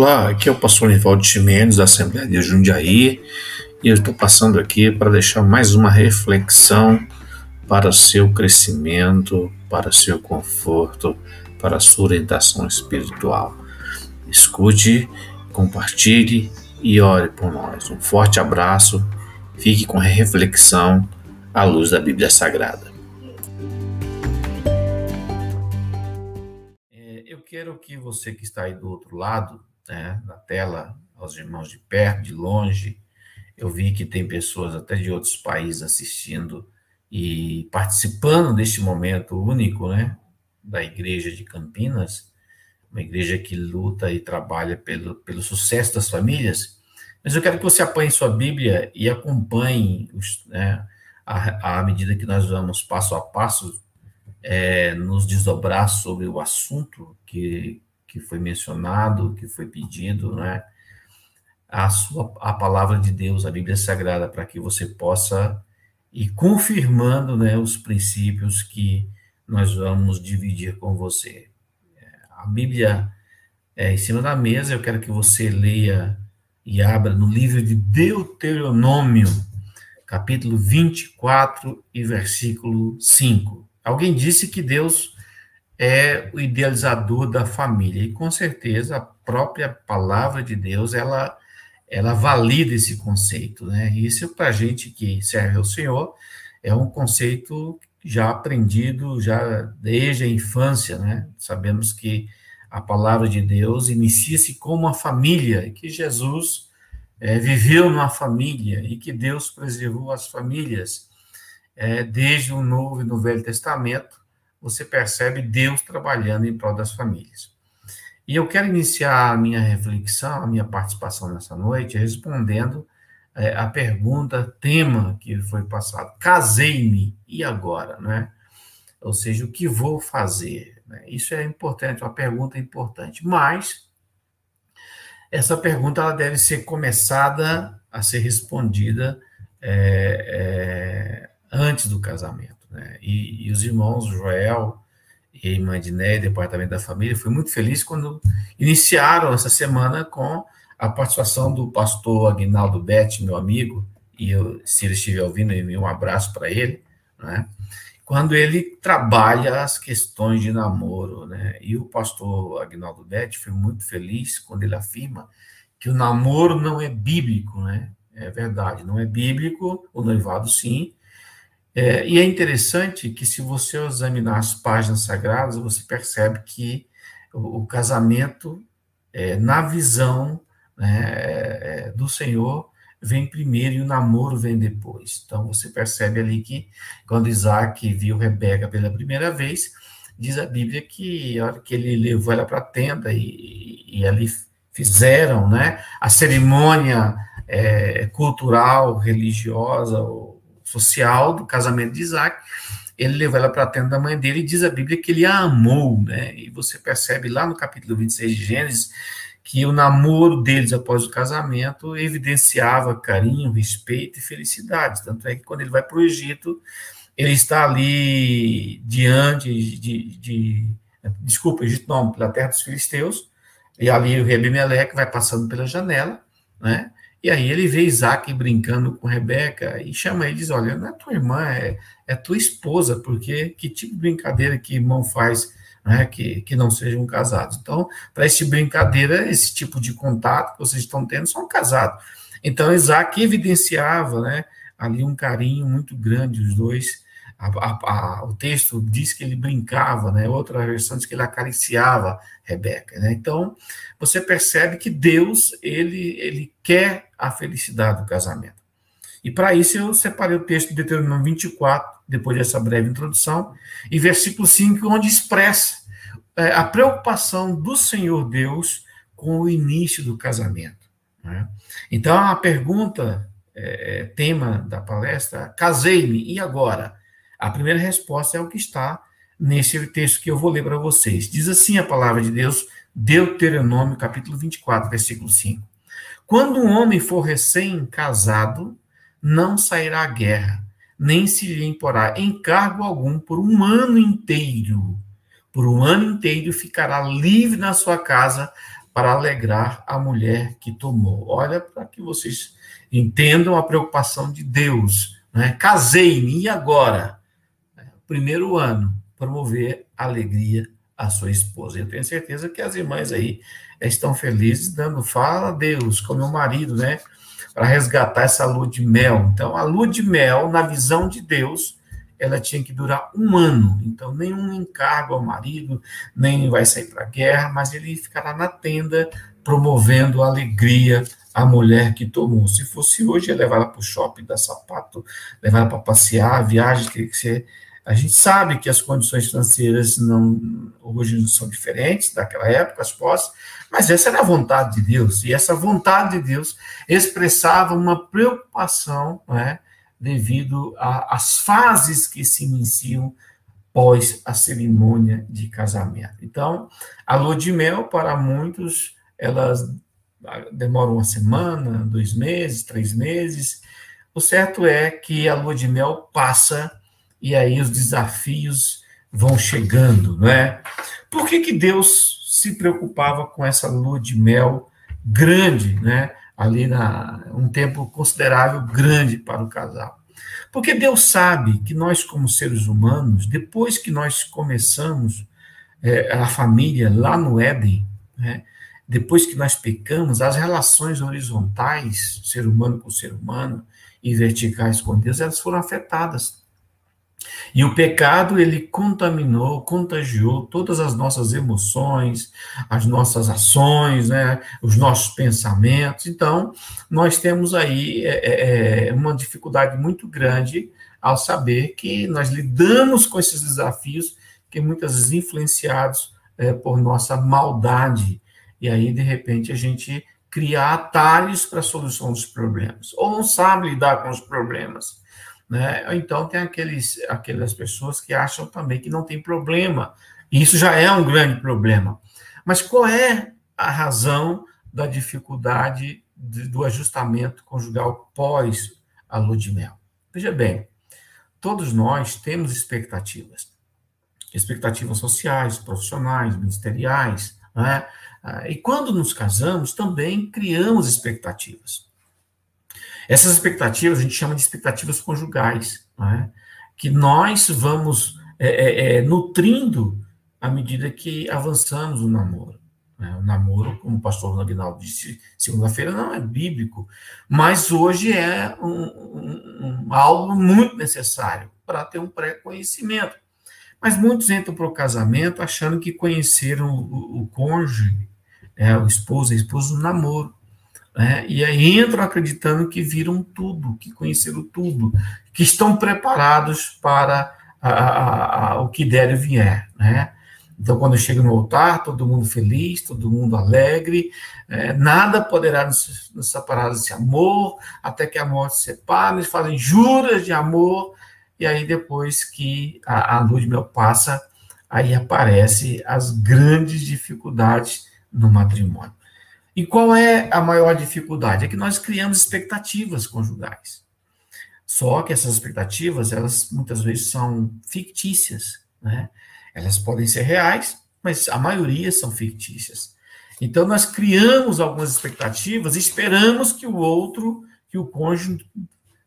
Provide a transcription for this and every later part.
Olá, aqui é o pastor Nivaldo Chimenez, da Assembleia de Jundiaí, e eu estou passando aqui para deixar mais uma reflexão para seu crescimento, para seu conforto, para sua orientação espiritual. Escute, compartilhe e ore por nós. Um forte abraço, fique com a reflexão à luz da Bíblia Sagrada. É, eu quero que você que está aí do outro lado né, na tela, aos irmãos de perto, de longe. Eu vi que tem pessoas até de outros países assistindo e participando deste momento único, né, da Igreja de Campinas, uma igreja que luta e trabalha pelo, pelo sucesso das famílias. Mas eu quero que você apanhe sua Bíblia e acompanhe, os, né, à, medida que nós vamos passo a passo é, nos desdobrar sobre o assunto que, que foi mencionado, que foi pedido, né? A sua a palavra de Deus, a Bíblia Sagrada, para que você possa ir confirmando, né, os princípios que nós vamos dividir com você. A Bíblia é em cima da mesa, eu quero que você leia e abra no livro de Deuteronômio, capítulo 24 e versículo 5. Alguém disse que Deus é o idealizador da família. E com certeza a própria palavra de Deus, ela, ela valida esse conceito. Né? Isso para a gente que serve ao Senhor é um conceito já aprendido já desde a infância. Né? Sabemos que a palavra de Deus inicia-se com uma família, e que Jesus é, viveu numa família, e que Deus preservou as famílias é, desde o Novo e no Velho Testamento, você percebe Deus trabalhando em prol das famílias. E eu quero iniciar a minha reflexão, a minha participação nessa noite, respondendo é, a pergunta, tema que foi passado. Casei-me, e agora? Né? Ou seja, o que vou fazer? Né? Isso é importante, uma pergunta importante. Mas essa pergunta ela deve ser começada a ser respondida é, é, antes do casamento. Né? E, e, os irmãos Joel e irmã Diné, Departamento da Família, fui muito feliz quando iniciaram essa semana com a participação do pastor Aguinaldo Betti, meu amigo, e eu, se ele estiver ouvindo, um abraço para ele, né? quando ele trabalha as questões de namoro. Né? E o pastor Aguinaldo Betti foi muito feliz quando ele afirma que o namoro não é bíblico, né? É verdade, não é bíblico, o noivado sim, é, e é interessante que, se você examinar as páginas sagradas, você percebe que o, o casamento, é, na visão né, é, do Senhor, vem primeiro e o namoro vem depois. Então, você percebe ali que, quando Isaac viu Rebeca pela primeira vez, diz a Bíblia que a hora que ele levou ela para a tenda e, e, ali fizeram né, a cerimônia é, cultural, religiosa, social do casamento de Isaac, ele levou ela para a tenda da mãe dele e diz a Bíblia que ele a amou, né? E você percebe lá no capítulo 26 de Gênesis que o namoro deles após o casamento evidenciava carinho, respeito e felicidade. Tanto é que quando ele vai para o Egito, ele está ali diante de, de, de desculpa, Egito não, pela terra dos filisteus, e ali o rei Abimeleque vai passando pela janela, né? E aí ele vê Isaac brincando com Rebeca e chama ele e diz: Olha, não é tua irmã, é, é tua esposa, porque que tipo de brincadeira que irmão faz né, que, que não sejam casados? Então, para esse brincadeira, esse tipo de contato que vocês estão tendo são casados. Então, Isaac evidenciava né, ali um carinho muito grande, os dois a, a, a, o texto diz que ele brincava, né? outra versão diz que ele acariciava Rebeca. Né? Então, você percebe que Deus ele, ele quer a felicidade do casamento. E para isso eu separei o texto de Deuteronômio 24, depois dessa breve introdução, e versículo 5, onde expressa é, a preocupação do Senhor Deus com o início do casamento. Né? Então, a pergunta, é, é tema da palestra, casei-me, e agora? A primeira resposta é o que está nesse texto que eu vou ler para vocês. Diz assim a palavra de Deus, Deuteronômio, capítulo 24, versículo 5. Quando um homem for recém-casado, não sairá à guerra, nem se lhe imporá encargo algum por um ano inteiro. Por um ano inteiro ficará livre na sua casa para alegrar a mulher que tomou. Olha, para que vocês entendam a preocupação de Deus. Né? Casei-me, e agora? Primeiro ano, promover alegria à sua esposa. Eu tenho certeza que as irmãs aí estão felizes, dando fala a Deus, com meu marido, né? Para resgatar essa lua de mel. Então, a lua de mel, na visão de Deus, ela tinha que durar um ano. Então, nenhum encargo ao marido, nem vai sair para a guerra, mas ele ficará na tenda promovendo alegria à mulher que tomou. Se fosse hoje, ia levar ela para o shopping, dar sapato, levar ela para passear, viagem, que ser. A gente sabe que as condições financeiras não, hoje são diferentes daquela época, as posses, mas essa era a vontade de Deus, e essa vontade de Deus expressava uma preocupação, não é? devido às fases que se iniciam pós a cerimônia de casamento. Então, a lua de mel, para muitos, elas demoram uma semana, dois meses, três meses. O certo é que a lua de mel passa e aí os desafios vão chegando, não é? Por que, que Deus se preocupava com essa lua de mel grande, né? ali na um tempo considerável grande para o casal. Porque Deus sabe que nós, como seres humanos, depois que nós começamos é, a família lá no Éden, né, depois que nós pecamos, as relações horizontais, ser humano com ser humano, e verticais com Deus, elas foram afetadas. E o pecado, ele contaminou, contagiou todas as nossas emoções, as nossas ações, né, os nossos pensamentos. Então, nós temos aí é, é, é, uma dificuldade muito grande ao saber que nós lidamos com esses desafios que muitas vezes influenciados é, por nossa maldade. E aí, de repente, a gente cria atalhos para a solução dos problemas, ou não sabe lidar com os problemas né? Então tem aqueles, aquelas pessoas que acham também que não tem problema. E isso já é um grande problema. Mas qual é a razão da dificuldade de, do ajustamento conjugal pós a lua de mel? Veja bem, todos nós temos expectativas. Expectativas sociais, profissionais, ministeriais, né? E quando nos casamos, também criamos expectativas. Essas expectativas a gente chama de expectativas conjugais, é? que nós vamos é, é, é, nutrindo à medida que avançamos no namoro. Né? O namoro, como o pastor Aguinaldo disse segunda-feira, não é bíblico, mas hoje é um, um, algo muito necessário para ter um pré-conhecimento. Mas muitos entram para o casamento achando que conheceram o, o cônjuge, é, o esposo, a esposa, no namoro. Né? E aí entram acreditando que viram tudo, que conheceram tudo, que estão preparados para a, a, a, o que der e vier. Né? Então, quando chega no altar, todo mundo feliz, todo mundo alegre, é, nada poderá nos, nos, separar desse amor, até que a morte se separe, eles fazem juras de amor, e aí depois que a, a luz mel passa, aí aparecem as grandes dificuldades no matrimônio. E qual é a maior dificuldade? É que nós criamos expectativas conjugais. Só que essas expectativas, elas muitas vezes são fictícias, né? Elas podem ser reais, mas a maioria são fictícias. Então nós criamos algumas expectativas esperamos que o outro, que o cônjuge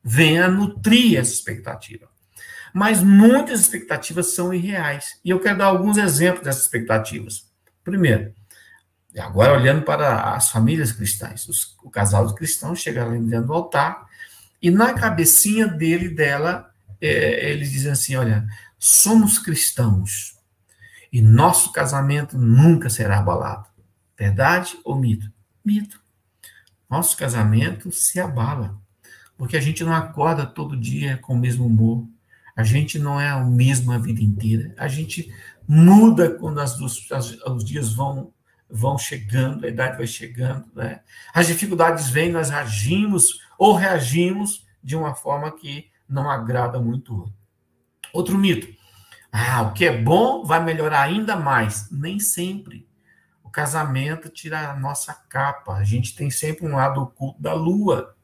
venha nutrir essa expectativa. Mas muitas expectativas são irreais. E eu quero dar alguns exemplos dessas expectativas. Primeiro, Agora, olhando para as famílias cristãs, os, o casal de cristãos chega ali dentro do altar, e na cabecinha dele dela, é, eles dizem assim: olha, somos cristãos, e nosso casamento nunca será abalado. Verdade ou mito? Mito. Nosso casamento se abala, porque a gente não acorda todo dia com o mesmo humor, a gente não é o mesmo a vida inteira, a gente muda quando as, os dias vão vão chegando, a idade vai chegando, né? As dificuldades vêm, nós agimos ou reagimos de uma forma que não agrada muito outro. Mito. Ah, o que é bom vai melhorar ainda mais. Nem sempre. O casamento tira a nossa capa. A gente tem sempre um lado oculto da lua.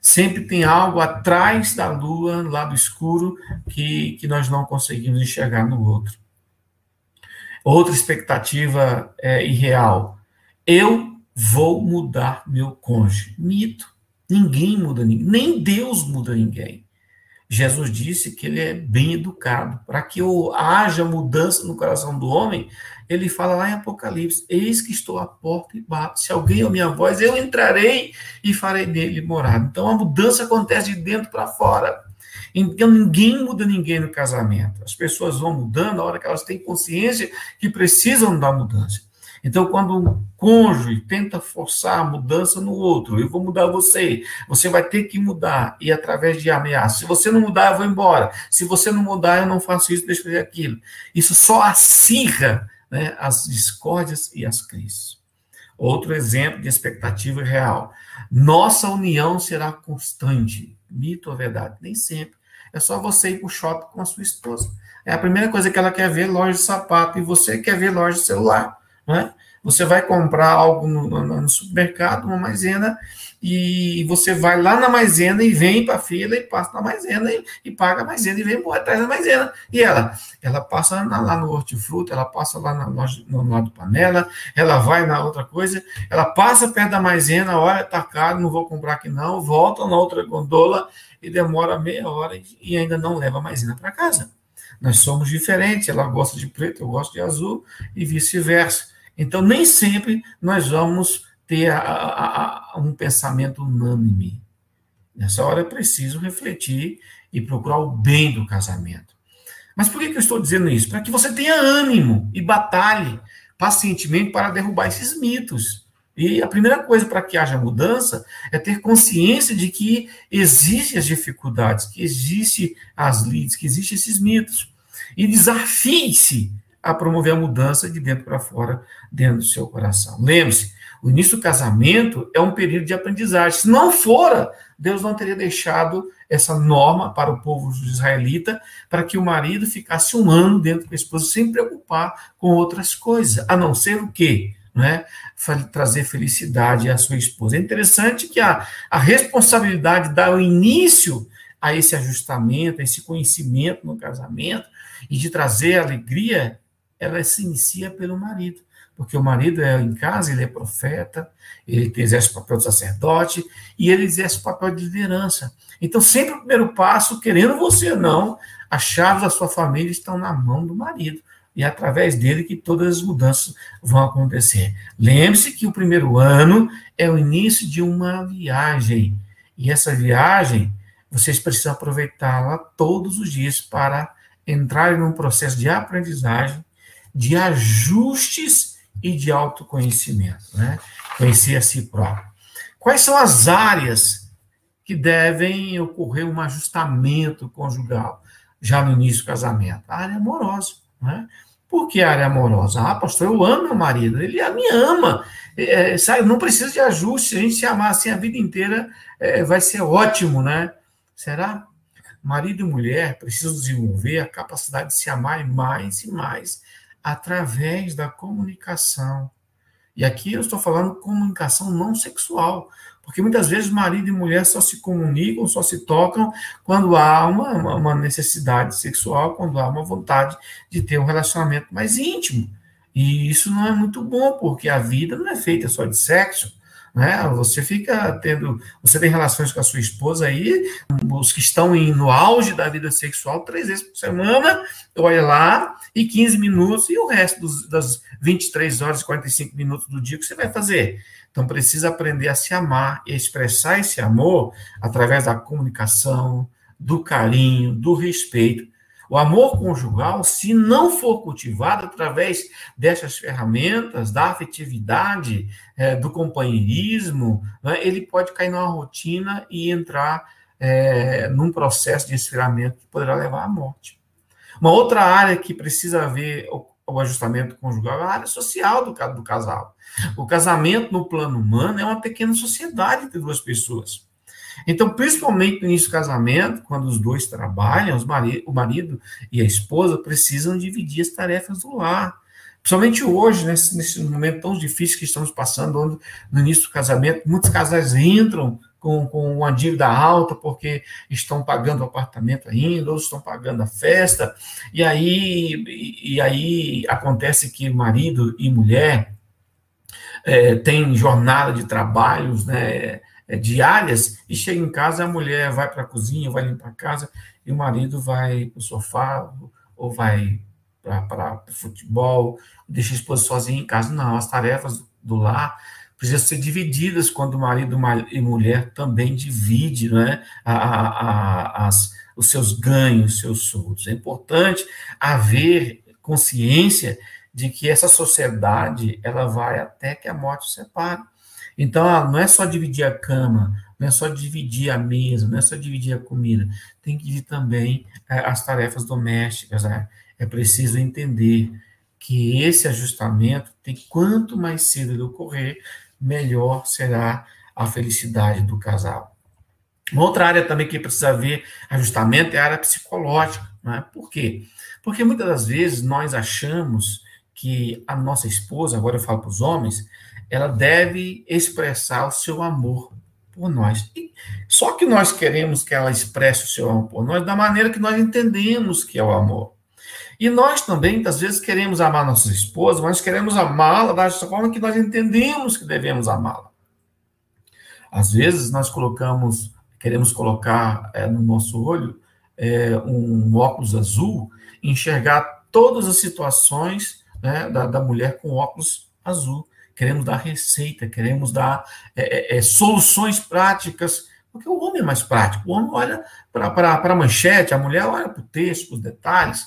Sempre tem algo atrás da lua, lado escuro, que, que nós não conseguimos enxergar no outro. Outra expectativa é, irreal. eu vou mudar meu cônjuge. Mito. Ninguém muda ninguém, nem Deus muda ninguém. Jesus disse que ele é bem educado. Para que haja mudança no coração do homem, ele fala lá em Apocalipse: Eis que estou à porta e bato. Se alguém ouvir minha voz, eu entrarei e farei nele morada. Então a mudança acontece de dentro para fora. Então ninguém muda ninguém no casamento. As pessoas vão mudando na hora que elas têm consciência que precisam da mudança. Então, quando um cônjuge tenta forçar a mudança no outro, eu vou mudar você, você vai ter que mudar, e através de ameaça. Se você não mudar, eu vou embora. Se você não mudar, eu não faço isso, deixa eu fazer aquilo. Isso só acirra né, as discórdias e as crises. Outro exemplo de expectativa real. Nossa união será constante. Mito ou verdade? Nem sempre. É só você ir para o shopping com a sua esposa. É a primeira coisa que ela quer ver, loja de sapato, e você quer ver loja de celular. Né? Você vai comprar algo no, no, no supermercado, uma maisena, e você vai lá na maisena e vem para a fila e passa na maisena e, e, paga a maisena e vem embora atrás da maisena. E ela, ela passa na, lá no hortifruti, ela passa lá na loja, no lado panela, ela vai na outra coisa, ela passa perto da maisena, olha, tá caro, não vou comprar aqui não, volta na outra gondola e demora meia hora e, e ainda não leva a maisena para casa. Nós somos diferentes, ela gosta de preto, eu gosto de azul e vice-versa. Então, nem sempre nós vamos ter a, a, a um pensamento unânime. Nessa hora é preciso refletir e procurar o bem do casamento. Mas por que, que eu estou dizendo isso? Para que você tenha ânimo e batalhe pacientemente para derrubar esses mitos. E a primeira coisa para que haja mudança é ter consciência de que existem as dificuldades, que existem as lides, que existem esses mitos. E desafie-se a promover a mudança de dentro para fora, dentro do seu coração. Lembre-se, o início do casamento é um período de aprendizagem. Se não fora, Deus não teria deixado essa norma para o povo israelita, para que o marido ficasse um ano dentro da esposa sem preocupar com outras coisas, a não ser o quê? Né? Trazer felicidade à sua esposa. É interessante que a, a responsabilidade de dar o início a esse ajustamento, a esse conhecimento no casamento e de trazer alegria ela se inicia pelo marido, porque o marido é em casa, ele é profeta, ele exerce o papel de sacerdote e ele exerce o papel de liderança. Então, sempre o primeiro passo, querendo você ou não, as chaves da sua família estão na mão do marido. E é através dele que todas as mudanças vão acontecer. Lembre-se que o primeiro ano é o início de uma viagem. E essa viagem, vocês precisam aproveitá-la todos os dias para entrar num processo de aprendizagem de ajustes e de autoconhecimento, né? Conhecer a si próprio. Quais são as áreas que devem ocorrer um ajustamento conjugal já no início do casamento? A área amorosa, né? Por que área amorosa? Ah, pastor, eu amo meu marido, ele me ama. É, é, sabe, não precisa de ajuste, se a gente se amar assim a vida inteira, é, vai ser ótimo, né? Será? Marido e mulher precisam desenvolver a capacidade de se amar mais e mais através da comunicação. E aqui eu estou falando comunicação não sexual, porque muitas vezes marido e mulher só se comunicam, só se tocam quando há uma, uma necessidade sexual, quando há uma vontade de ter um relacionamento mais íntimo. E isso não é muito bom, porque a vida não é feita só de sexo. Né? Você fica tendo, você tem relações com a sua esposa aí, os que estão em, no auge da vida sexual, três vezes por semana, olha lá, e 15 minutos, e o resto dos, das 23 horas e 45 minutos do dia que você vai fazer. Então precisa aprender a se amar e expressar esse amor através da comunicação, do carinho, do respeito, o amor conjugal, se não for cultivado através dessas ferramentas, da afetividade, é, do companheirismo, né, ele pode cair numa rotina e entrar é, num processo de esfriamento que poderá levar à morte. Uma outra área que precisa haver o, o ajustamento conjugal é a área social do, do casal. O casamento, no plano humano, é uma pequena sociedade entre duas pessoas. Então, principalmente no início do casamento, quando os dois trabalham, os mari o marido e a esposa precisam dividir as tarefas do lar. Principalmente hoje, nesse, nesse momento tão difícil que estamos passando, onde, no início do casamento, muitos casais entram com, com uma dívida alta porque estão pagando o apartamento ainda, ou estão pagando a festa, e aí, e, aí acontece que marido e mulher é, tem jornada de trabalhos, né, é, diárias, e chega em casa, a mulher vai para a cozinha, vai limpar a casa, e o marido vai para o sofá, ou vai para futebol, deixa a esposa sozinha em casa. Não, as tarefas do lar precisam ser divididas quando marido e mulher também dividem né, a, a, a, as, os seus ganhos, os seus surtos. É importante haver consciência de que essa sociedade ela vai até que a morte separe. Então, não é só dividir a cama, não é só dividir a mesa, não é só dividir a comida, tem que dividir também é, as tarefas domésticas. Né? É preciso entender que esse ajustamento tem quanto mais cedo ele ocorrer, melhor será a felicidade do casal. Uma outra área também que precisa haver ajustamento é a área psicológica. Né? Por quê? Porque muitas das vezes nós achamos que a nossa esposa, agora eu falo para os homens, ela deve expressar o seu amor por nós. E só que nós queremos que ela expresse o seu amor por nós da maneira que nós entendemos que é o amor. E nós também, às vezes, queremos amar nossa esposa, mas queremos amá-la da forma que nós entendemos que devemos amá-la. Às vezes, nós colocamos, queremos colocar é, no nosso olho é, um óculos azul, enxergar todas as situações né, da, da mulher com óculos azul queremos dar receita, queremos dar é, é, é, soluções práticas, porque o homem é mais prático, o homem olha para a manchete, a mulher olha para o texto, para os detalhes.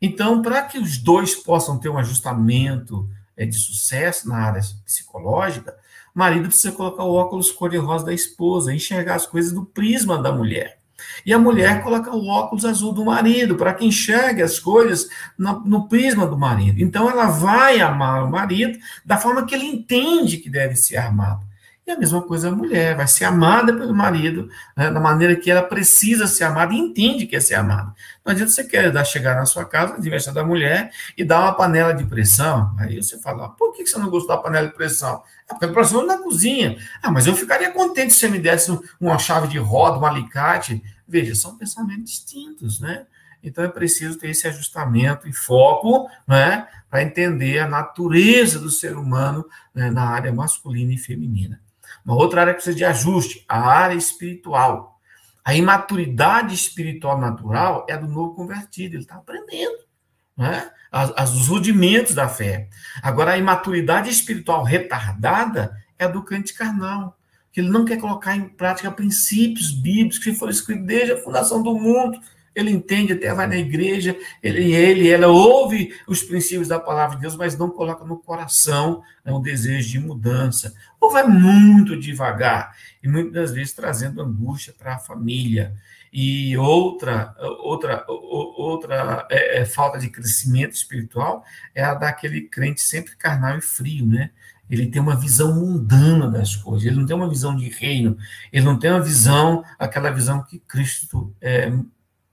Então, para que os dois possam ter um ajustamento é, de sucesso na área psicológica, o marido precisa colocar o óculos cor-de-rosa da esposa, enxergar as coisas do prisma da mulher. E a mulher coloca o óculos azul do marido, para que enxergue as coisas no, no, prisma do marido. Então ela vai amar o marido da forma que ele entende que deve ser amado. E a mesma coisa a mulher, vai ser amada pelo marido né, da maneira que ela precisa ser amada e entende que é ser amada. Não adianta você querer dar, chegar na sua casa, aniversário da mulher, e dar uma panela de pressão. Aí você fala, por que você não gostou da panela de pressão? É porque a pressão é na cozinha. Ah, mas eu ficaria contente se você me desse uma chave de roda, um alicate. Veja, são pensamentos distintos, né? Então é preciso ter esse ajustamento e foco, né, para entender a natureza do ser humano né, na área masculina e feminina. Uma outra área que precisa de ajuste, a área espiritual. A imaturidade espiritual natural é do novo convertido, ele está aprendendo né? As, as, os rudimentos da fé. Agora, a imaturidade espiritual retardada é do crente carnal, que ele não quer colocar em prática princípios bíblicos que foram escritos desde a fundação do mundo. Ele entende, até vai na igreja, ele, ele, ela ouve os princípios da palavra de Deus, mas não coloca no coração né, um desejo de mudança. Ou vai muito devagar, e muitas vezes trazendo angústia para a família. E outra, outra, outra é, é, falta de crescimento espiritual é a daquele crente sempre carnal e frio, né? Ele tem uma visão mundana das coisas, ele não tem uma visão de reino, ele não tem uma visão, aquela visão que Cristo é,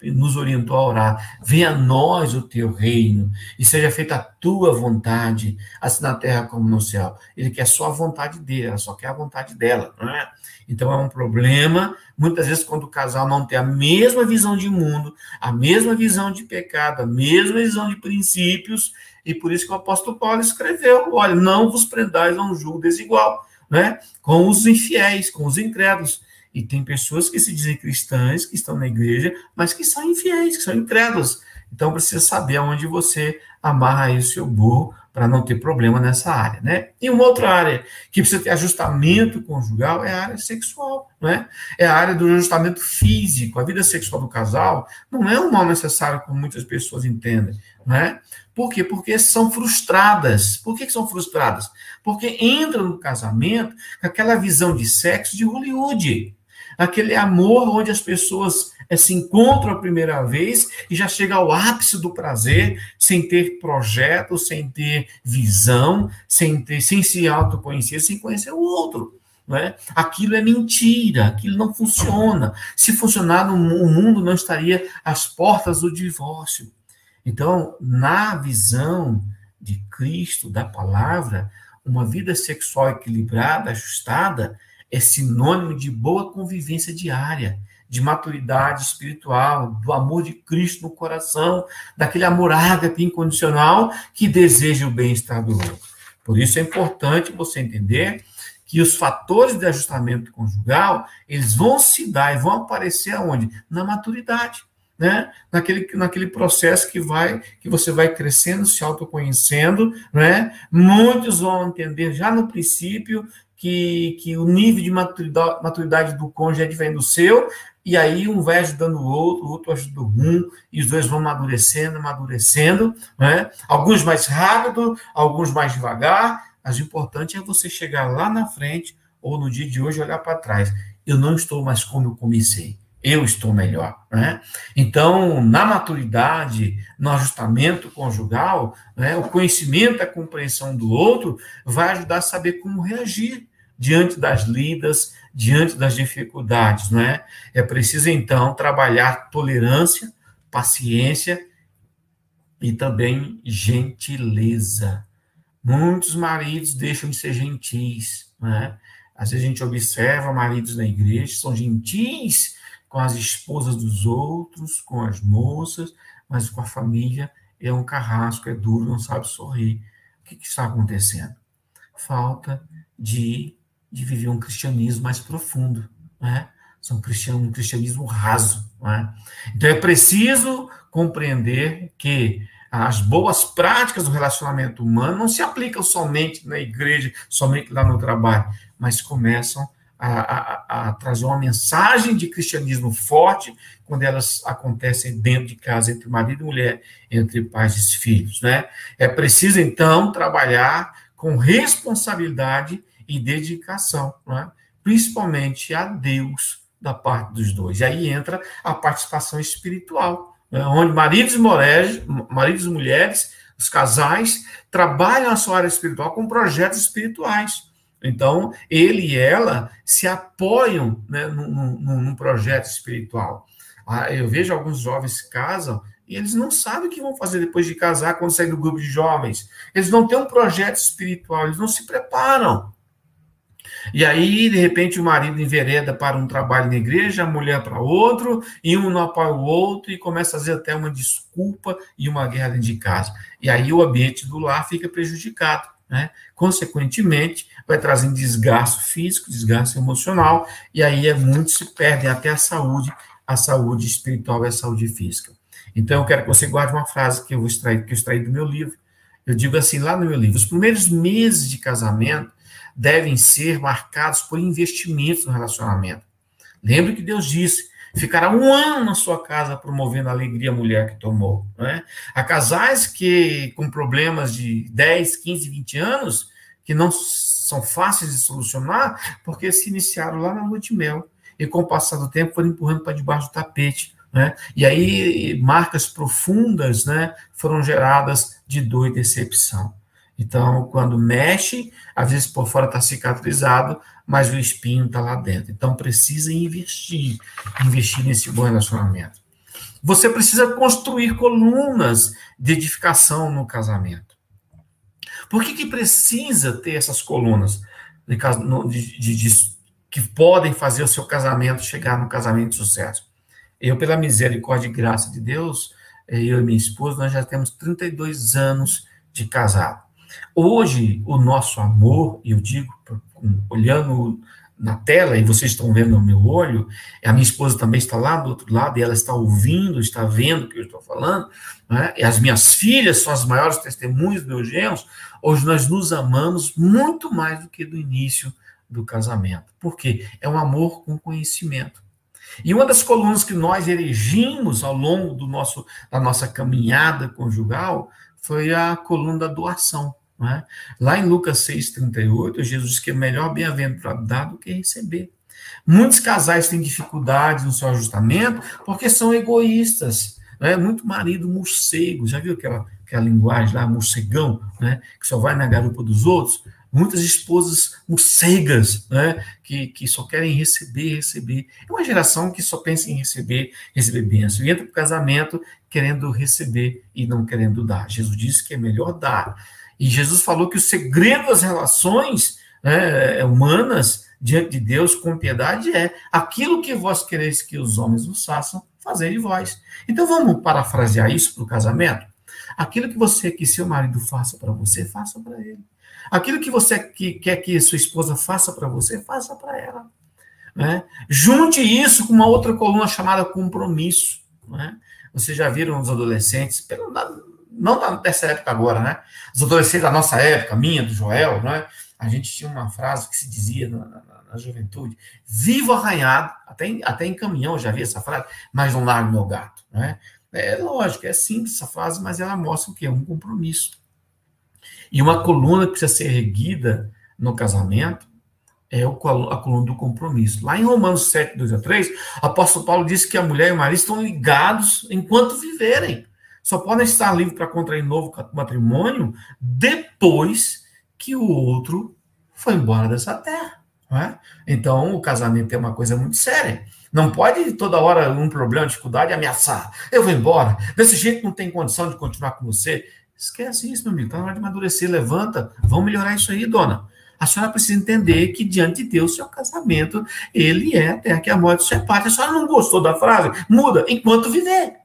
nos orientou a orar. Venha a nós o teu reino e seja feita a tua vontade, assim na terra como no céu. Ele quer só a vontade dele, ela só quer a vontade dela, é? Então é um problema, muitas vezes, quando o casal não tem a mesma visão de mundo, a mesma visão de pecado, a mesma visão de princípios, e por isso que o apóstolo Paulo escreveu: olha, não vos prendais a um julgo desigual, né? Com os infiéis, com os incrédulos. E tem pessoas que se dizem cristãs, que estão na igreja, mas que são infiéis, que são incrédulos. Então precisa saber aonde você amarra aí o seu burro para não ter problema nessa área, né? E uma outra área que precisa ter ajustamento conjugal é a área sexual, né? É a área do ajustamento físico. A vida sexual do casal não é um mal necessário como muitas pessoas entendem, né? Por quê? Porque são frustradas. Por que, que são frustradas? Porque entram no casamento com aquela visão de sexo de Hollywood aquele amor onde as pessoas é, se encontram a primeira vez e já chega ao ápice do prazer, sem ter projeto, sem ter visão, sem, ter, sem se autoconhecer, sem conhecer o outro. É? Aquilo é mentira, aquilo não funciona. Se funcionar, o mundo não estaria às portas do divórcio. Então, na visão de Cristo, da palavra, uma vida sexual equilibrada, ajustada, é sinônimo de boa convivência diária, de maturidade espiritual, do amor de Cristo no coração, daquele amor ágape incondicional que deseja o bem-estar do outro. Por isso é importante você entender que os fatores de ajustamento conjugal, eles vão se dar e vão aparecer aonde? Na maturidade, né? Naquele, naquele processo que vai que você vai crescendo, se autoconhecendo, né? Muitos vão entender já no princípio que, que o nível de maturidade, maturidade do cônjuge é diferente do seu, e aí um vai ajudando o outro, o outro ajuda um, e os dois vão amadurecendo, amadurecendo, né? Alguns mais rápido, alguns mais devagar, mas o importante é você chegar lá na frente ou no dia de hoje olhar para trás. Eu não estou mais como eu comecei. Eu estou melhor, né? Então, na maturidade, no ajustamento conjugal, né, o conhecimento, a compreensão do outro vai ajudar a saber como reagir diante das lidas, diante das dificuldades, não é? É preciso então trabalhar tolerância, paciência e também gentileza. Muitos maridos deixam de ser gentis, né? Às vezes a gente observa maridos na igreja são gentis com as esposas dos outros, com as moças, mas com a família é um carrasco, é duro, não sabe sorrir. O que, que está acontecendo? Falta de, de viver um cristianismo mais profundo, né? São um cristianismo raso, né? Então é preciso compreender que as boas práticas do relacionamento humano não se aplicam somente na igreja, somente lá no trabalho, mas começam a, a, a, trazer uma mensagem de cristianismo forte quando elas acontecem dentro de casa, entre marido e mulher, entre pais e filhos. Né? É preciso, então, trabalhar com responsabilidade e dedicação, né? principalmente a Deus da parte dos dois. E aí entra a participação espiritual né, onde maridos e, mulheres, maridos e mulheres, os casais, trabalham a sua área espiritual com projetos espirituais. Então, ele e ela se apoiam né, num, num, num projeto espiritual. Ah, eu vejo alguns jovens que casam e eles não sabem o que vão fazer depois de casar quando sair do grupo de jovens. Eles não têm um projeto espiritual, eles não se preparam. E aí, de repente, o marido envereda para um trabalho na igreja, a mulher para outro, e um não apoia o outro, e começa a fazer até uma desculpa e uma guerra dentro de casa. E aí o ambiente do lar fica prejudicado. Né? Consequentemente, vai trazendo desgaste físico, desgaste emocional, e aí é muitos se perdem até a saúde, a saúde espiritual e a saúde física. Então, eu quero que você guarde uma frase que eu vou extrair, que eu extraí do meu livro. Eu digo assim, lá no meu livro, os primeiros meses de casamento devem ser marcados por investimentos no relacionamento. Lembre que Deus disse: ficará um ano na sua casa promovendo a alegria à mulher que tomou. Né? Há casais que, com problemas de 10, 15, 20 anos, que não são fáceis de solucionar, porque se iniciaram lá na lua de mel. E com o passar do tempo foram empurrando para debaixo do tapete. Né? E aí marcas profundas né, foram geradas de dor e decepção. Então, quando mexe, às vezes por fora está cicatrizado, mas o espinho está lá dentro. Então, precisa investir, investir nesse bom relacionamento. Você precisa construir colunas de edificação no casamento. Por que, que precisa ter essas colunas de, de, de, que podem fazer o seu casamento chegar no casamento de sucesso? Eu, pela misericórdia e graça de Deus, eu e minha esposa, nós já temos 32 anos de casado. Hoje, o nosso amor, eu digo, olhando na tela, e vocês estão vendo no meu olho, a minha esposa também está lá do outro lado, e ela está ouvindo, está vendo o que eu estou falando, né? e as minhas filhas são as maiores testemunhas meus genros, hoje nós nos amamos muito mais do que do início do casamento. Por quê? É um amor com conhecimento. E uma das colunas que nós erigimos ao longo do nosso, da nossa caminhada conjugal foi a coluna da doação. É? Lá em Lucas 6,38, Jesus diz que é melhor bem-aventurado dar do que receber. Muitos casais têm dificuldades no seu ajustamento porque são egoístas. Né? Muito marido morcego, já viu aquela, aquela linguagem lá, morcegão, né? que só vai na garupa dos outros? Muitas esposas morcegas, né? que, que só querem receber, receber. É uma geração que só pensa em receber, receber bênção. E entra para o casamento querendo receber e não querendo dar. Jesus disse que é melhor dar e Jesus falou que o segredo das relações né, humanas diante de Deus com piedade é aquilo que vós quereis que os homens vos façam, fazer de vós. Então vamos parafrasear isso para o casamento? Aquilo que você que seu marido faça para você, faça para ele. Aquilo que você quer que sua esposa faça para você, faça para ela. Né? Junte isso com uma outra coluna chamada compromisso. Né? Vocês já viram os adolescentes, não dessa época agora, né? Os adolescentes da nossa época, minha, do Joel, né? A gente tinha uma frase que se dizia na, na, na juventude: vivo arranhado, até em, até em caminhão eu já vi essa frase, mas não largo meu gato, né? É lógico, é simples essa frase, mas ela mostra o quê? Um compromisso. E uma coluna que precisa ser erguida no casamento é a coluna do compromisso. Lá em Romanos 7, 2 a 3, o apóstolo Paulo disse que a mulher e o marido estão ligados enquanto viverem. Só podem estar livres para contrair novo matrimônio depois que o outro foi embora dessa terra. É? Então, o casamento é uma coisa muito séria. Não pode toda hora um problema, dificuldade, ameaçar. Eu vou embora. Desse jeito não tem condição de continuar com você. Esquece isso, meu amigo. Está na hora de amadurecer. Levanta. Vamos melhorar isso aí, dona. A senhora precisa entender que diante de Deus, seu casamento, ele é até que a morte separe. A senhora não gostou da frase? Muda enquanto viver.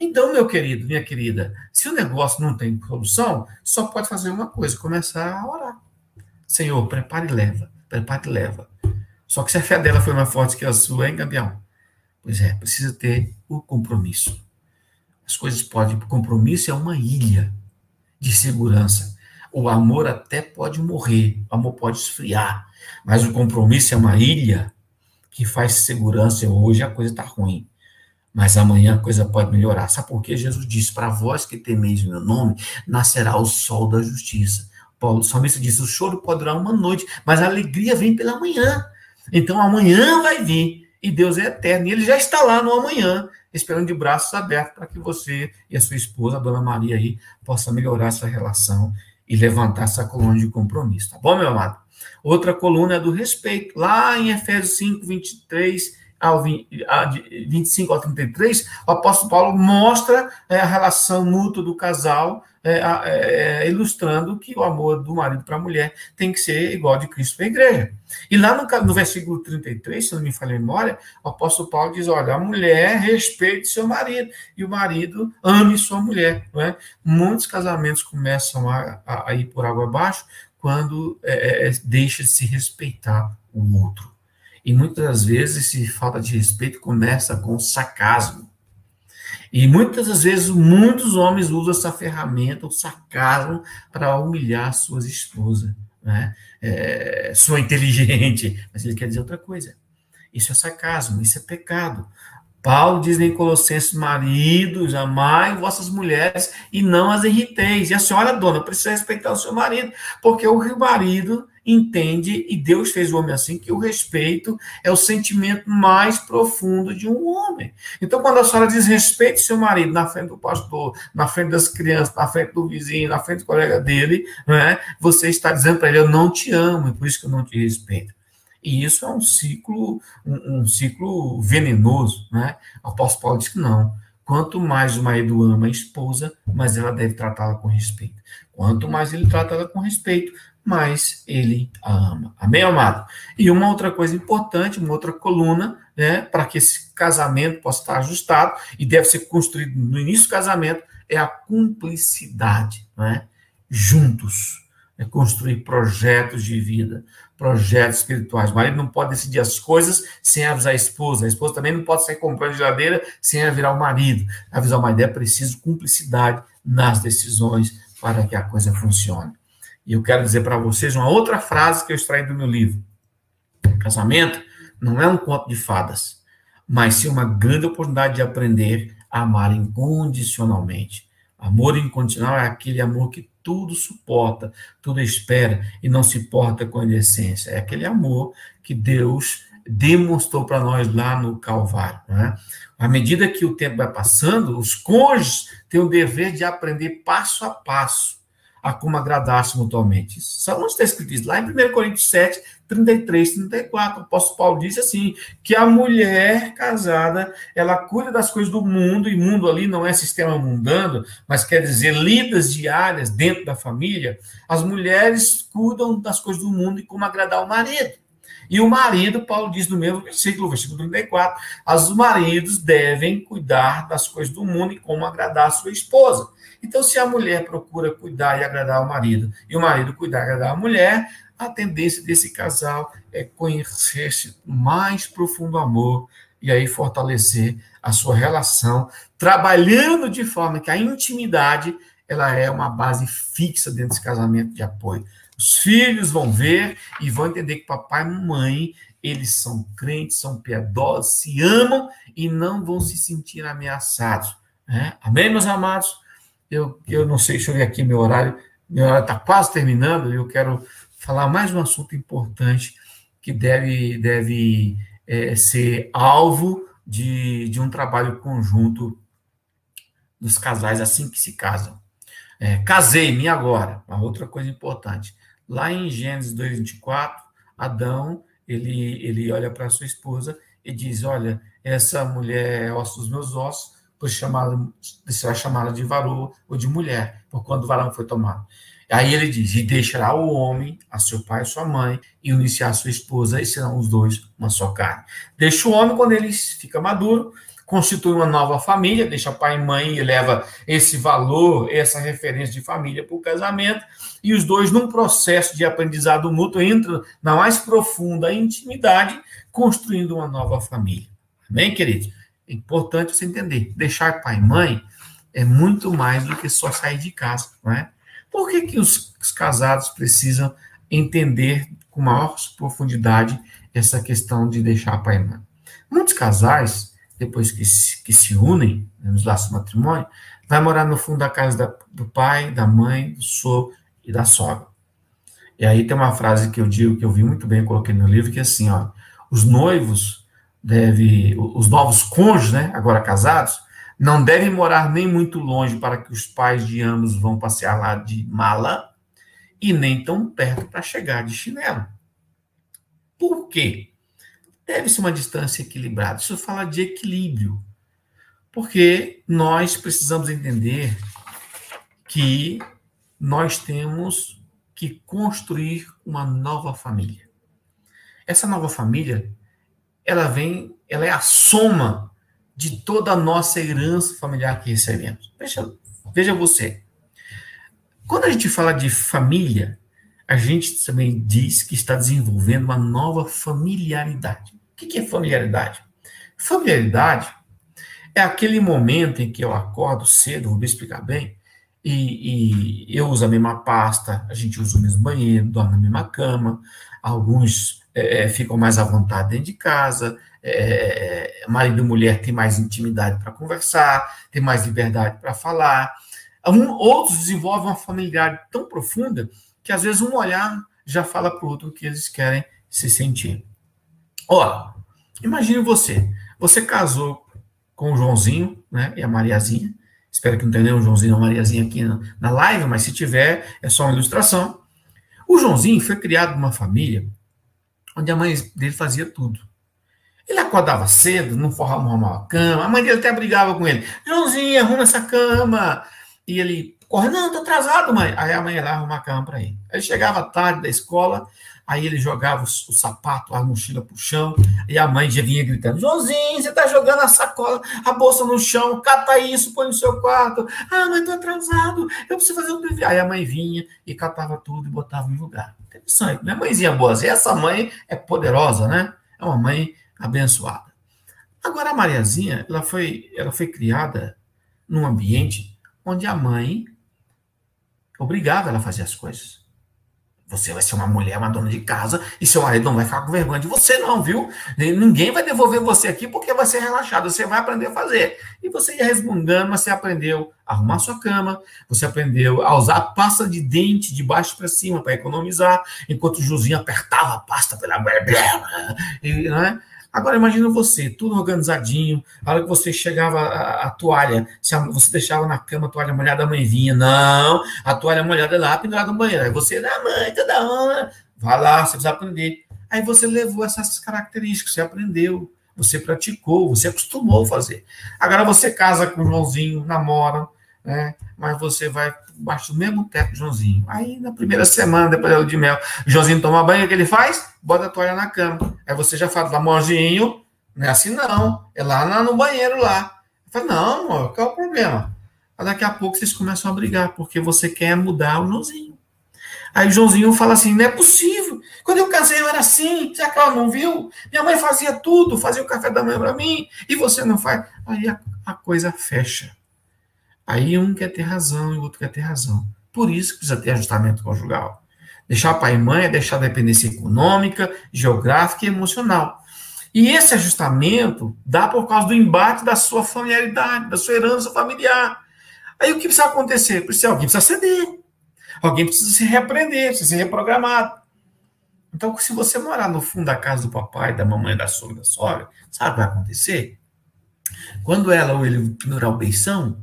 Então, meu querido, minha querida, se o negócio não tem solução, só pode fazer uma coisa: começar a orar. Senhor, prepare e leva. Prepare e leva. Só que se a fé dela foi mais forte que a sua, hein, campeão? Pois é, precisa ter o compromisso. As coisas podem. O compromisso é uma ilha de segurança. O amor até pode morrer, o amor pode esfriar, mas o compromisso é uma ilha que faz segurança. Hoje a coisa está ruim, mas amanhã a coisa pode melhorar. Sabe por quê? Jesus disse: Para vós que temeis o meu nome, nascerá o sol da justiça. Paulo, o salmista disse: O choro pode durar uma noite, mas a alegria vem pela manhã. Então amanhã vai vir, e Deus é eterno, e ele já está lá no amanhã, esperando de braços abertos para que você e a sua esposa, a dona Maria aí, possa melhorar essa relação e levantar essa coluna de compromisso, tá bom, meu amado? Outra coluna é do respeito. Lá em Efésios 5, 23 ao 20, a, 25 ao 33, o apóstolo Paulo mostra é, a relação mútua do casal, é, é, é, ilustrando que o amor do marido para a mulher tem que ser igual de Cristo para a igreja. E lá no, no versículo 33, se não me falha a memória, o apóstolo Paulo diz: olha, a mulher respeite seu marido, e o marido ame sua mulher. Não é? Muitos casamentos começam a, a, a ir por água abaixo quando é, é, deixa de se respeitar o outro. E muitas vezes esse falta de respeito começa com sarcasmo. E muitas das vezes muitos homens usam essa ferramenta, o sarcasmo, para humilhar suas esposas. Né? É, sou inteligente, mas ele quer dizer outra coisa. Isso é sarcasmo, isso é pecado. Paulo diz em Colossenses: maridos, amai vossas mulheres e não as irriteis. E a senhora, dona, precisa respeitar o seu marido, porque o marido entende, e Deus fez o homem assim, que o respeito é o sentimento mais profundo de um homem. Então, quando a senhora diz respeite seu marido na frente do pastor, na frente das crianças, na frente do vizinho, na frente do colega dele, né, você está dizendo para ele: Eu não te amo, e por isso que eu não te respeito. E isso é um ciclo, um, um ciclo venenoso, né? O apóstolo Paulo diz que não. Quanto mais o marido ama a esposa, mais ela deve tratá-la com respeito. Quanto mais ele trata ela com respeito, mais ele a ama. Amém, amado? E uma outra coisa importante, uma outra coluna, né, para que esse casamento possa estar ajustado e deve ser construído no início do casamento, é a cumplicidade, né? Juntos. É construir projetos de vida, projetos espirituais. O marido não pode decidir as coisas sem avisar a esposa. A esposa também não pode sair comprando geladeira sem avisar o marido. Avisar o marido é preciso cumplicidade nas decisões para que a coisa funcione. E eu quero dizer para vocês uma outra frase que eu extraí do meu livro. Casamento não é um conto de fadas, mas sim uma grande oportunidade de aprender a amar incondicionalmente. Amor incondicional é aquele amor que tudo suporta, tudo espera e não se porta com indecência. É aquele amor que Deus demonstrou para nós lá no Calvário. Né? À medida que o tempo vai passando, os cônjuges têm o dever de aprender passo a passo a como agradar-se mutuamente. Isso onde está escrito isso? Lá em 1 Coríntios 7, 33, 34. O apóstolo Paulo diz assim: que a mulher casada ela cuida das coisas do mundo, e mundo ali não é sistema mundano, mas quer dizer lidas diárias dentro da família. As mulheres cuidam das coisas do mundo e como agradar o marido. E o marido, Paulo diz no mesmo versículo, versículo 34, os maridos devem cuidar das coisas do mundo e como agradar a sua esposa. Então, se a mulher procura cuidar e agradar o marido, e o marido cuidar e agradar a mulher, a tendência desse casal é conhecer-se mais profundo amor e aí fortalecer a sua relação, trabalhando de forma que a intimidade ela é uma base fixa dentro desse casamento de apoio. Os filhos vão ver e vão entender que papai e mamãe, eles são crentes, são piedosos, se amam e não vão se sentir ameaçados. Né? Amém, meus amados? Eu, eu não sei, deixa eu ver aqui meu horário. Meu horário está quase terminando e eu quero falar mais um assunto importante que deve, deve é, ser alvo de, de um trabalho conjunto dos casais assim que se casam. É, Casei-me agora, uma outra coisa importante. Lá em Gênesis 2,24, Adão, ele, ele olha para sua esposa e diz, olha, essa mulher é osso dos meus ossos, pois chamada, será chamada de varô ou de mulher, por quando o varão foi tomado. Aí ele diz, e deixará o homem a seu pai e sua mãe, e unir-se sua esposa, e serão os dois uma só carne. Deixa o homem, quando ele fica maduro, constitui uma nova família, deixa pai e mãe e leva esse valor, essa referência de família para o casamento, e os dois, num processo de aprendizado mútuo, entram na mais profunda intimidade, construindo uma nova família. Amém, queridos? É importante você entender. Deixar pai e mãe é muito mais do que só sair de casa, não é? Por que, que os, os casados precisam entender com maior profundidade essa questão de deixar pai e mãe? Muitos casais depois que se, que se unem né, nos laços do matrimônio, vai morar no fundo da casa da, do pai, da mãe, do sogro e da sogra. E aí tem uma frase que eu digo, que eu vi muito bem, coloquei no livro, que é assim, ó, os noivos deve, os novos cônjuges, né, agora casados, não devem morar nem muito longe para que os pais de ambos vão passear lá de mala e nem tão perto para chegar de chinelo. Por quê? deve-se uma distância equilibrada. Isso fala de equilíbrio. Porque nós precisamos entender que nós temos que construir uma nova família. Essa nova família, ela vem, ela é a soma de toda a nossa herança familiar que recebemos. Veja, veja você. Quando a gente fala de família, a gente também diz que está desenvolvendo uma nova familiaridade. O que é familiaridade? Familiaridade é aquele momento em que eu acordo cedo, vou me explicar bem, e, e, eu uso a mesma pasta, a gente usa o mesmo banheiro, dorme na mesma cama, alguns é, é ficam mais à vontade dentro de casa, é, marido e mulher têm mais intimidade para conversar, tem mais liberdade para falar. Um, outros desenvolvem uma familiaridade tão profunda que às vezes um olhar já fala para o outro o que eles querem se sentir. Ó, imagine você. Você casou com o Joãozinho, né? E a Mariazinha. Espero que não tenha nenhum Joãozinho ou Mariazinha aqui na, na live, mas se tiver, é só uma ilustração. O Joãozinho foi criado numa família onde a mãe dele fazia tudo. Ele acordava cedo, não forrava uma cama, a mãe dele até brigava com ele. Joãozinho, arruma essa cama. E ele corre, não, tô atrasado, mãe. Aí a mãe ia lá arrumar a cama para ele. Ele chegava tarde da escola, Aí ele jogava o, o sapato, a mochila pro chão, e a mãe já vinha gritando: Joãozinho, você tá jogando a sacola, a bolsa no chão, cata isso, põe no seu quarto. Ah, mas tô atrasado, eu preciso fazer um dever. Aí a mãe vinha e catava tudo e botava no lugar. Interessante. Minha mãezinha boa. E essa mãe é poderosa, né? É uma mãe abençoada. Agora a Mariazinha, ela foi, ela foi criada num ambiente onde a mãe obrigava ela a fazer as coisas. Você vai ser uma mulher, uma dona de casa, e seu marido não vai ficar com vergonha de você, não, viu? Ninguém vai devolver você aqui porque vai ser relaxado, você vai aprender a fazer. E você ia resmungando, mas você aprendeu a arrumar sua cama, você aprendeu a usar a pasta de dente de baixo para cima para economizar, enquanto o Josinho apertava a pasta pela. E, né? Agora imagina você, tudo organizadinho, a hora que você chegava a, a toalha, se a, você deixava na cama a toalha molhada, a mãe vinha, não, a toalha molhada lá pendurada no banheiro. Aí você, não, mãe, toda hora, vai lá, você precisa aprender. Aí você levou essas características, você aprendeu, você praticou, você acostumou a fazer. Agora você casa com o Joãozinho, namora, né? Mas você vai baixo do mesmo teto Joãozinho. Aí, na primeira semana, depois da de mel, Joãozinho toma banho, o que ele faz? Bota a toalha na cama. Aí você já fala, amorzinho, não é assim não, é lá no banheiro lá. Fala, não, amor, qual é o problema? Aí daqui a pouco vocês começam a brigar, porque você quer mudar o Joãozinho. Aí o Joãozinho fala assim: não é possível. Quando eu casei, eu era assim. Será que ela não viu? Minha mãe fazia tudo, fazia o café da manhã para mim, e você não faz. Aí a, a, coisa fecha. Aí um quer ter razão e o outro quer ter razão. Por isso que precisa ter ajustamento conjugal. Deixar pai e mãe é deixar a dependência econômica, geográfica e emocional. E esse ajustamento dá por causa do embate da sua familiaridade, da sua herança familiar. Aí o que precisa acontecer? Precisa, alguém precisa ceder. Alguém precisa se repreender, precisa ser reprogramado. Então, se você morar no fundo da casa do papai, da mamãe, da sogra, da sogra, sabe o que vai acontecer? Quando ela ou ele ignorar o beição,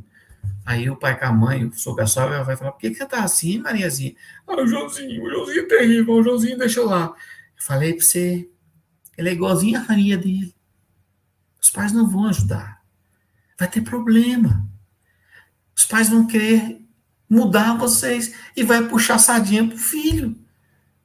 aí o pai com a mãe, o sogro, a vai falar, por que que tá assim, Mariazinha? Ah, o Joãozinho, o Joãozinho é terrível, o Joãozinho deixou lá. Eu falei para você, ele é igualzinho a farinha dele. Os pais não vão ajudar. Vai ter problema. Os pais vão querer mudar vocês e vai puxar sardinha pro filho.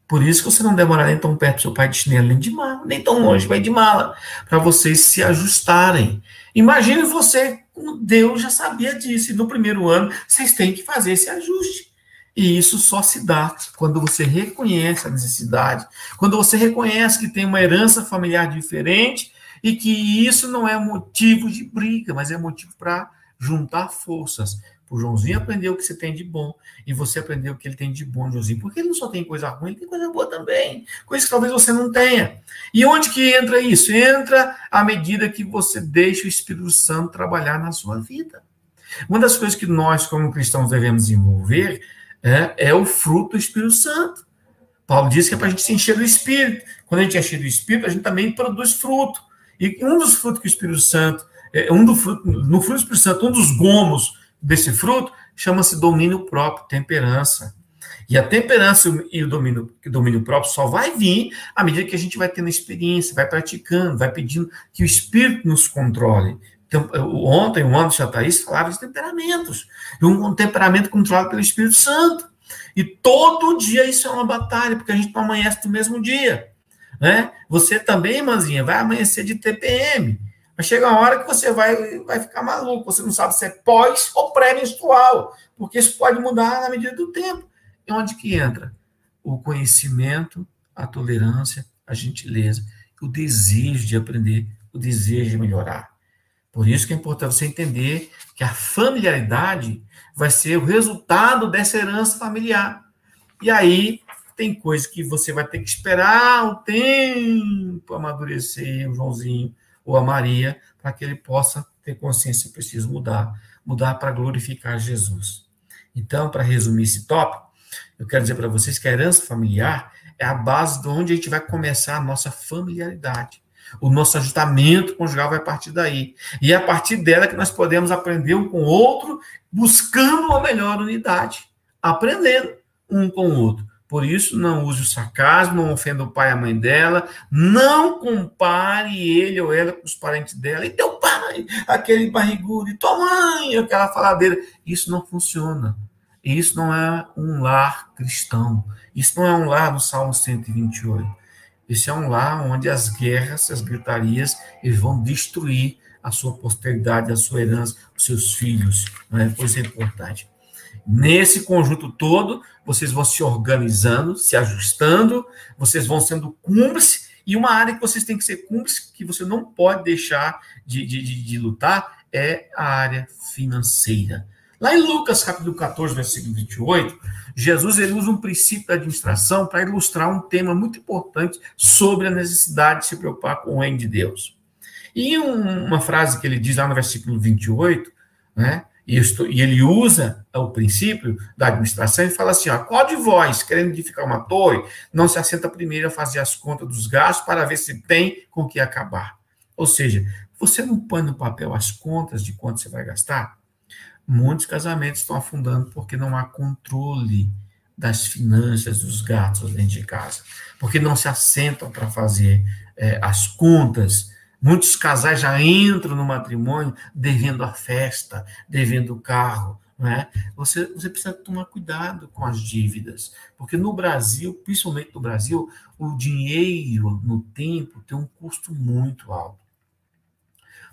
Por isso que você não demora nem tão perto do seu pai de chinelo, nem de mala, nem tão longe, vai de mala, para vocês se ajustarem. Imagine você, Deus já sabia disso, e no primeiro ano vocês têm que fazer esse ajuste. E isso só se dá quando você reconhece a necessidade, quando você reconhece que tem uma herança familiar diferente e que isso não é motivo de briga, mas é motivo para juntar forças. O Joãozinho aprendeu o que você tem de bom e você aprendeu o que ele tem de bom, Joãozinho, porque ele não só tem coisa ruim, ele tem coisa boa também, coisa que talvez você não tenha. E onde que entra isso? Entra à medida que você deixa o Espírito Santo trabalhar na sua vida. Uma das coisas que nós, como cristãos, devemos desenvolver é, é o fruto do Espírito Santo. Paulo diz que é para a gente se encher do Espírito. Quando a gente é encher do Espírito, a gente também produz fruto. E um dos frutos que o Espírito Santo, é, um do fruto, no fruto do Espírito Santo, um dos gomos desse fruto chama-se domínio próprio, temperança. E a temperança e o domínio, domínio próprio só vai vir à medida que a gente vai tendo experiência, vai praticando, vai pedindo que o Espírito nos controle. Então, ontem, o Anderson e a Thaís falaram de temperamentos. Um temperamento controlado pelo Espírito Santo. E todo dia isso é uma batalha, porque a gente não amanhece no mesmo dia. Né? Você também, irmãzinha, vai amanhecer de TPM. Mas chega uma hora que você vai, vai ficar maluco, você não sabe se é pós ou pré-menstrual, porque isso pode mudar na medida do tempo. E onde que entra? O conhecimento, a tolerância, a gentileza, o desejo de aprender, o desejo de melhorar. Por isso que é importante você entender que a familiaridade vai ser o resultado dessa herança familiar. E aí tem coisa que você vai ter que esperar o tempo amadurecer, o Joãozinho, ou a Maria, para que ele possa ter consciência, preciso mudar, mudar para glorificar Jesus. Então, para resumir esse tópico, eu quero dizer para vocês que a herança familiar é a base de onde a gente vai começar a nossa familiaridade. O nosso ajustamento conjugal vai partir daí. E é a partir dela que nós podemos aprender um com o outro, buscando uma melhor unidade, aprendendo um com o outro. Por isso, não use o sarcasmo, não ofenda o pai e a mãe dela, não compare ele ou ela com os parentes dela. E teu pai, aquele barrigudo, e tua mãe, aquela faladeira. Isso não funciona. Isso não é um lar cristão. Isso não é um lar no Salmo 128. Isso é um lar onde as guerras, as gritarias, eles vão destruir a sua posteridade, a sua herança, os seus filhos. Não é? Pois é importante. Nesse conjunto todo, vocês vão se organizando, se ajustando, vocês vão sendo cúmplices, e uma área que vocês têm que ser cúmplices, que você não pode deixar de, de, de, de lutar, é a área financeira. Lá em Lucas, capítulo 14, versículo 28, Jesus ele usa um princípio da administração para ilustrar um tema muito importante sobre a necessidade de se preocupar com o reino de Deus. E um, uma frase que ele diz lá no versículo 28, né? Isto, e ele usa o princípio da administração e fala assim: ó, qual de vós, querendo edificar uma torre, não se assenta primeiro a fazer as contas dos gastos para ver se tem com que acabar? Ou seja, você não põe no papel as contas de quanto você vai gastar? Muitos casamentos estão afundando porque não há controle das finanças dos gastos dentro de casa, porque não se assentam para fazer é, as contas Muitos casais já entram no matrimônio devendo a festa, devendo o carro. Né? Você, você precisa tomar cuidado com as dívidas, porque no Brasil, principalmente no Brasil, o dinheiro no tempo tem um custo muito alto.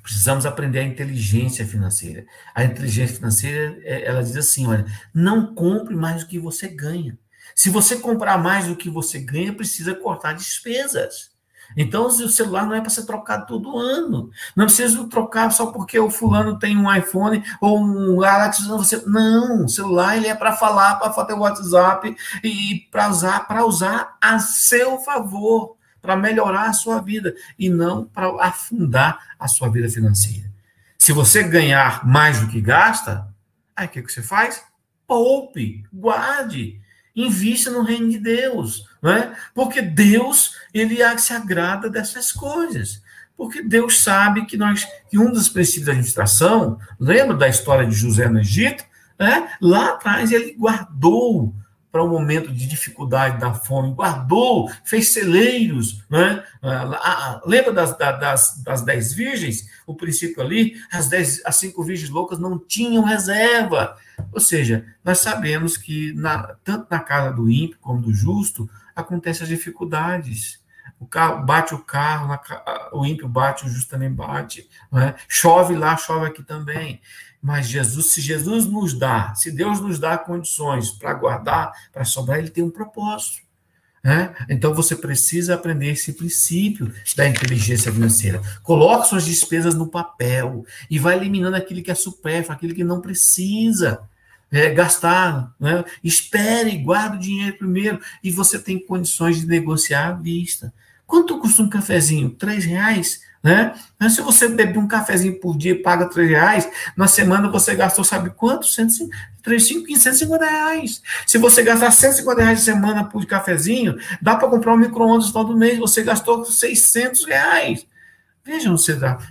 Precisamos aprender a inteligência financeira. A inteligência financeira, é, ela diz assim, olha, não compre mais do que você ganha. Se você comprar mais do que você ganha, precisa cortar despesas. Então, o celular não é para ser trocado todo ano. Não precisa trocar só porque o fulano tem um iPhone ou um Galaxy. Não, você, não o celular ele é para falar, para fazer o WhatsApp e para usar, para usar a seu favor para melhorar a sua vida e não para afundar a sua vida financeira. Se você ganhar mais do que gasta, aí o que, que você faz? Poupe, guarde, invista no reino de Deus, não é? Porque Deus, ele se agrada dessas coisas. Porque Deus sabe que nós, que um dos princípios da administração, lembra da história de José no Egito? É? Lá atrás ele guardou para o um momento de dificuldade da fome, guardou, fez celeiros, né? Ah, lembra das, das, das dez virgens? O princípio ali, as, dez, as cinco virgens loucas não tinham reserva. Ou seja, nós sabemos que na, tanto na casa do ímpio como do justo acontecem as dificuldades. O carro, bate o carro, o ímpio bate, o justo também bate. Né? Chove lá, chove aqui também. Mas Jesus, se Jesus nos dá, se Deus nos dá condições para guardar, para sobrar, ele tem um propósito. Né? Então você precisa aprender esse princípio da inteligência financeira. Coloque suas despesas no papel e vai eliminando aquilo que é supérfluo, aquilo que não precisa. É, gastar, né? espere, guarde o dinheiro primeiro e você tem condições de negociar à vista. Quanto custa um cafezinho? Três reais? Né? Mas se você beber um cafezinho por dia e paga 3 reais, na semana você gastou, sabe quanto? 150 reais. Se você gastar 150 reais de semana por cafezinho, dá para comprar um micro-ondas todo mês, você gastou 600 reais. Vejam,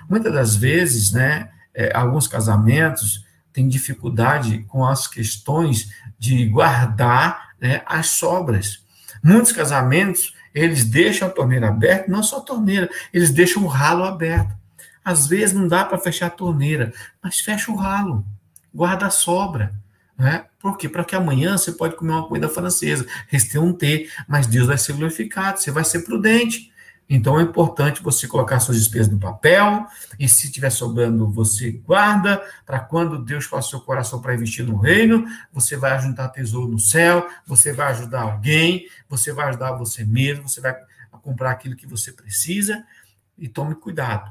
muitas das vezes, né, é, alguns casamentos têm dificuldade com as questões de guardar né, as sobras. Muitos casamentos eles deixam a torneira aberta, não só a torneira, eles deixam o ralo aberto. Às vezes não dá para fechar a torneira, mas fecha o ralo, guarda a sobra. Né? Por quê? Para que amanhã você pode comer uma comida francesa, rester um T, mas Deus vai ser glorificado, você vai ser prudente. Então é importante você colocar suas despesas no papel, e se estiver sobrando, você guarda, para quando Deus faça seu coração para investir no reino, você vai juntar tesouro no céu, você vai ajudar alguém, você vai ajudar você mesmo, você vai comprar aquilo que você precisa, e tome cuidado.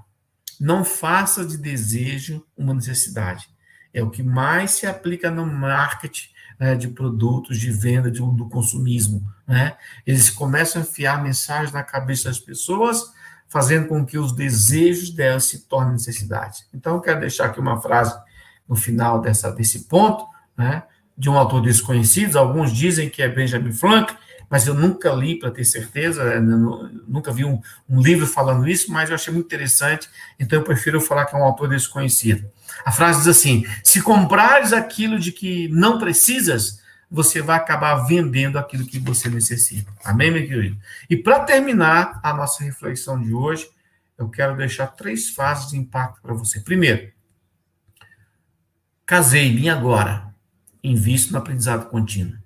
Não faça de desejo uma necessidade. É o que mais se aplica no marketing né, de produtos, de venda, de, do consumismo. Né? Eles começam a enfiar mensagens na cabeça das pessoas, fazendo com que os desejos delas se tornem necessidades. Então, eu quero deixar aqui uma frase no final dessa, desse ponto, né, de um autor desconhecido. Alguns dizem que é Benjamin Franklin, mas eu nunca li para ter certeza, né, nunca vi um, um, livro falando isso, mas eu achei muito interessante, então eu prefiro falar que é um autor desconhecido. A frase diz assim: se comprares aquilo de que não precisas, você vai acabar vendendo aquilo que você necessita. Amém, meu querido? E para terminar a nossa reflexão de hoje, eu quero deixar três fases de impacto para você. Primeiro, casei-me agora. Invisto no aprendizado contínuo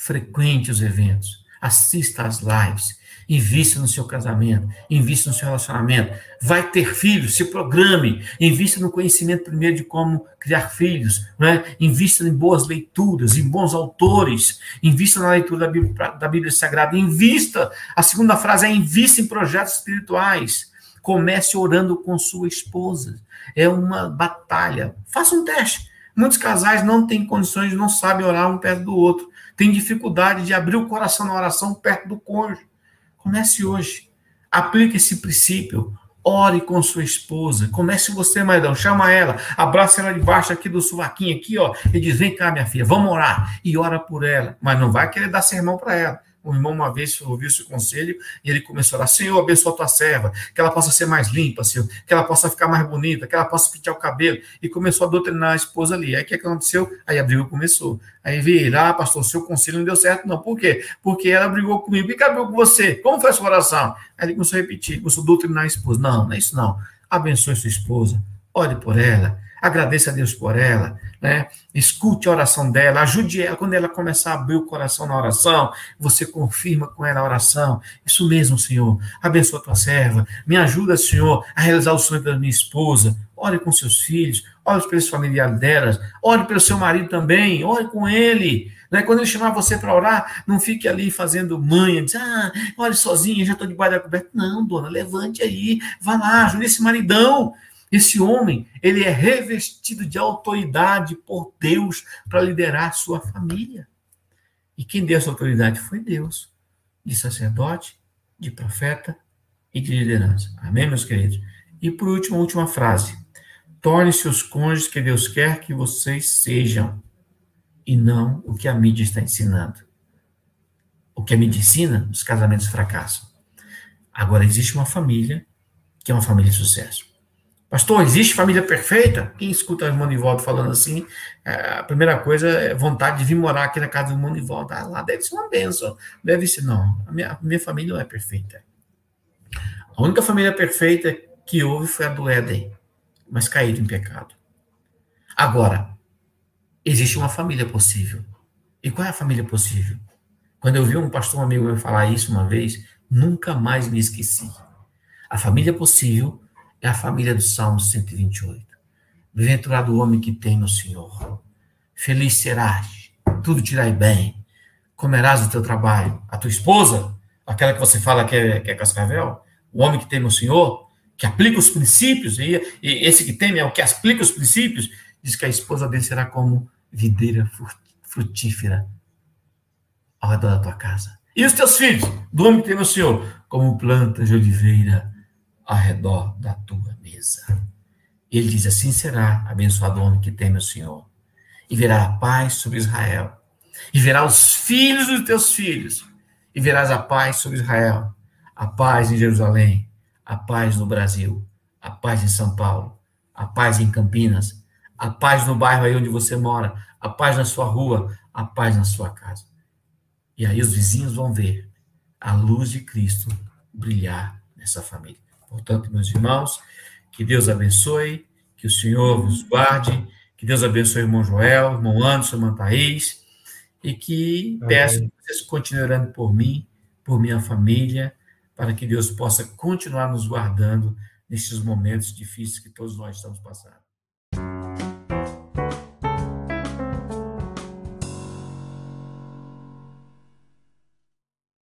frequente os eventos, assista às lives, invista no seu casamento, invista no seu relacionamento. Vai ter filhos, se programe, invista no conhecimento primeiro de como criar filhos, né? invista em boas leituras, em bons autores, invista na leitura da Bíblia, da Bíblia Sagrada, invista. A segunda frase é invista em projetos espirituais. Comece orando com sua esposa. É uma batalha. Faça um teste. Muitos casais não têm condições, não sabem orar um perto do outro tem dificuldade de abrir o coração na oração perto do cônjuge. Comece hoje. Aplique esse princípio. Ore com sua esposa. Comece você, maridão. Chama ela. Abraça ela debaixo aqui do suvaquinho aqui, ó. E diz: vem cá, minha filha, vamos orar. E ora por ela. Mas não vai querer dar sermão para ela. O irmão uma vez ouviu esse conselho e ele começou a orar, Senhor, abençoa a tua serva, que ela possa ser mais limpa, Senhor, que ela possa ficar mais bonita, que ela possa pintar o cabelo. E começou a doutrinar a esposa ali. Aí o que aconteceu? Aí a briga começou. Aí veio, ah, pastor, seu conselho não deu certo, não. Por quê? Porque ela brigou comigo. E acabou com você? Como foi a sua oração? Aí ele começou a repetir, começou a doutrinar a esposa. Não, não é isso não. Abençoe sua esposa, ore por ela, agradeça a Deus por ela, né? Escute a oração dela, ajude ela quando ela começar a abrir o coração na oração, você confirma com ela a oração. Isso mesmo, Senhor. Abençoa a tua serva. Me ajuda, Senhor, a realizar o sonho da minha esposa. Ore com seus filhos, ore pelos familiares delas, ore pelo seu marido também, ore com ele. Né? Quando ele chamar você para orar, não fique ali fazendo manha, diz, ah, olhe sozinha, já estou debaixo da coberta. Não, dona, levante aí, vá lá, ajude esse maridão. Esse homem, ele é revestido de autoridade por Deus para liderar sua família. E quem deu essa autoridade foi Deus, de sacerdote, de profeta e de liderança. Amém, meus queridos? E por último, a última frase. Torne-se os cônjuges que Deus quer que vocês sejam, e não o que a mídia está ensinando. O que a mídia ensina, os casamentos fracassam. Agora, existe uma família que é uma família de sucesso. Pastor, existe família perfeita? Quem escuta o irmão Nivaldo falando assim, é, a primeira coisa é vontade de vir morar aqui na casa do irmão Nivaldo. Ah, lá deve ser uma benção. Deve ser, não. A minha, a minha família não é perfeita. A única família perfeita que houve foi a do Éden, mas caído em pecado. Agora, existe uma família possível. E qual é a família possível? Quando eu vi um pastor amigo meu falar isso uma vez, nunca mais me esqueci. A família possível é a família do Salmo 128. Bem-aventurado o homem que tem no Senhor. Feliz serás, tudo irá bem. Comerás o teu trabalho. A tua esposa, aquela que você fala que é, que é cascavel, o homem que tem no Senhor, que aplica os princípios, e, e esse que teme é o que aplica os princípios, diz que a esposa dele será como videira frutífera ao redor da tua casa. E os teus filhos, do homem que tem no Senhor, como plantas de oliveira ao redor da tua mesa. Ele diz: Assim será abençoado o homem que teme o Senhor, e verá a paz sobre Israel, e verá os filhos dos teus filhos, e verás a paz sobre Israel, a paz em Jerusalém, a paz no Brasil, a paz em São Paulo, a paz em Campinas, a paz no bairro aí onde você mora, a paz na sua rua, a paz na sua casa. E aí os vizinhos vão ver a luz de Cristo brilhar nessa família. Portanto, meus irmãos, que Deus abençoe, que o Senhor vos guarde, que Deus abençoe o irmão Joel, o irmão Anderson, irmã Thaís, e que Amém. peço que vocês continuem orando por mim, por minha família, para que Deus possa continuar nos guardando nesses momentos difíceis que todos nós estamos passando.